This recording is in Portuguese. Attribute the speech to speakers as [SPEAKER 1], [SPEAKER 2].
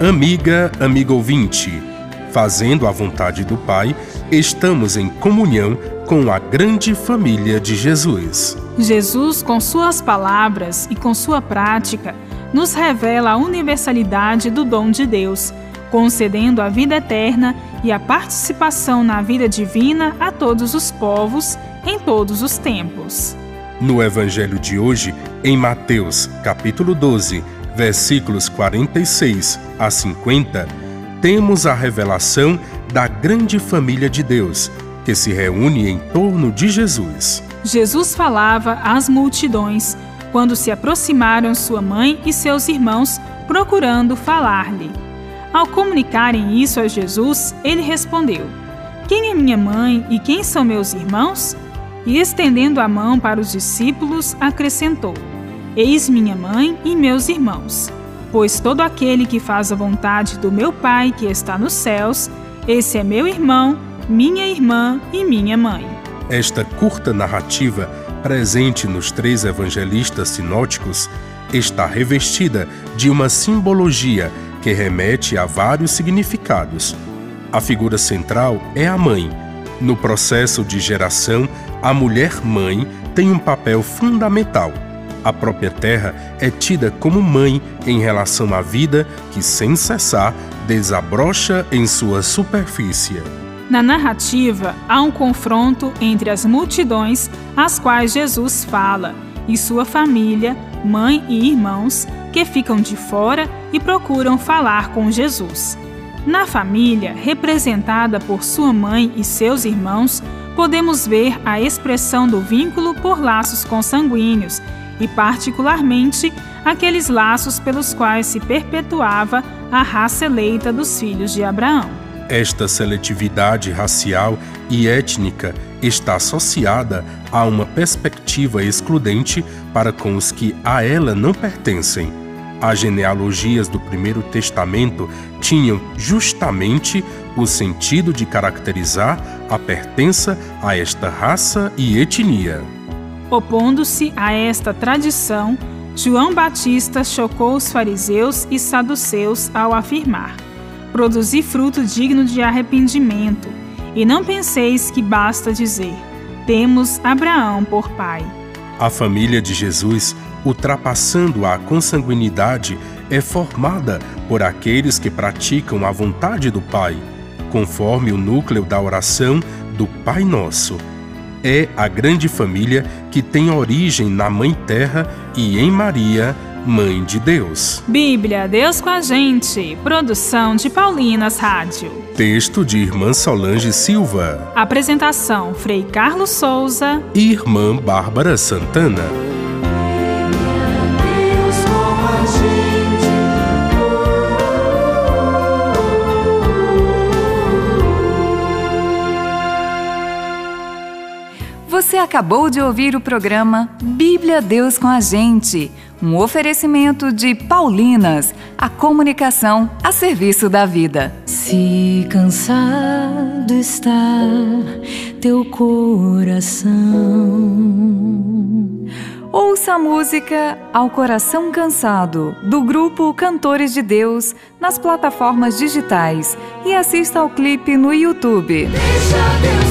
[SPEAKER 1] Amiga, amigo ouvinte, fazendo a vontade do Pai, estamos em comunhão com a grande família de Jesus.
[SPEAKER 2] Jesus, com suas palavras e com sua prática, nos revela a universalidade do dom de Deus, concedendo a vida eterna e a participação na vida divina a todos os povos, em todos os tempos.
[SPEAKER 1] No Evangelho de hoje, em Mateus, capítulo 12, versículos 46 a 50, temos a revelação da grande família de Deus, que se reúne em torno de Jesus.
[SPEAKER 2] Jesus falava às multidões quando se aproximaram sua mãe e seus irmãos procurando falar-lhe. Ao comunicarem isso a Jesus, ele respondeu: Quem é minha mãe e quem são meus irmãos? E estendendo a mão para os discípulos, acrescentou: Eis minha mãe e meus irmãos. Pois todo aquele que faz a vontade do meu Pai que está nos céus, esse é meu irmão, minha irmã e minha mãe.
[SPEAKER 1] Esta curta narrativa, presente nos três evangelistas sinóticos, está revestida de uma simbologia que remete a vários significados. A figura central é a mãe. No processo de geração, a mulher mãe tem um papel fundamental a própria terra é tida como mãe em relação à vida que, sem cessar, desabrocha em sua superfície.
[SPEAKER 2] Na narrativa, há um confronto entre as multidões às quais Jesus fala e sua família, mãe e irmãos, que ficam de fora e procuram falar com Jesus. Na família, representada por sua mãe e seus irmãos, podemos ver a expressão do vínculo por laços consanguíneos e, particularmente, aqueles laços pelos quais se perpetuava a raça eleita dos filhos de Abraão.
[SPEAKER 1] Esta seletividade racial e étnica está associada a uma perspectiva excludente para com os que a ela não pertencem. As genealogias do Primeiro Testamento tinham justamente o sentido de caracterizar a pertença a esta raça e etnia.
[SPEAKER 2] Opondo-se a esta tradição, João Batista chocou os fariseus e saduceus ao afirmar: Produzi fruto digno de arrependimento, e não penseis que basta dizer: Temos Abraão por pai.
[SPEAKER 1] A família de Jesus, ultrapassando a consanguinidade, é formada por aqueles que praticam a vontade do Pai, conforme o núcleo da oração do Pai Nosso é a grande família que tem origem na Mãe Terra e em Maria, Mãe de Deus.
[SPEAKER 2] Bíblia, Deus com a gente. Produção de Paulinas Rádio.
[SPEAKER 1] Texto de Irmã Solange Silva.
[SPEAKER 2] Apresentação: Frei Carlos Souza
[SPEAKER 1] e Irmã Bárbara Santana.
[SPEAKER 3] Você acabou de ouvir o programa Bíblia Deus com a Gente, um oferecimento de Paulinas, a comunicação a serviço da vida.
[SPEAKER 4] Se cansado está teu coração.
[SPEAKER 3] Ouça a música Ao Coração Cansado, do grupo Cantores de Deus, nas plataformas digitais e assista ao clipe no YouTube. Deixa Deus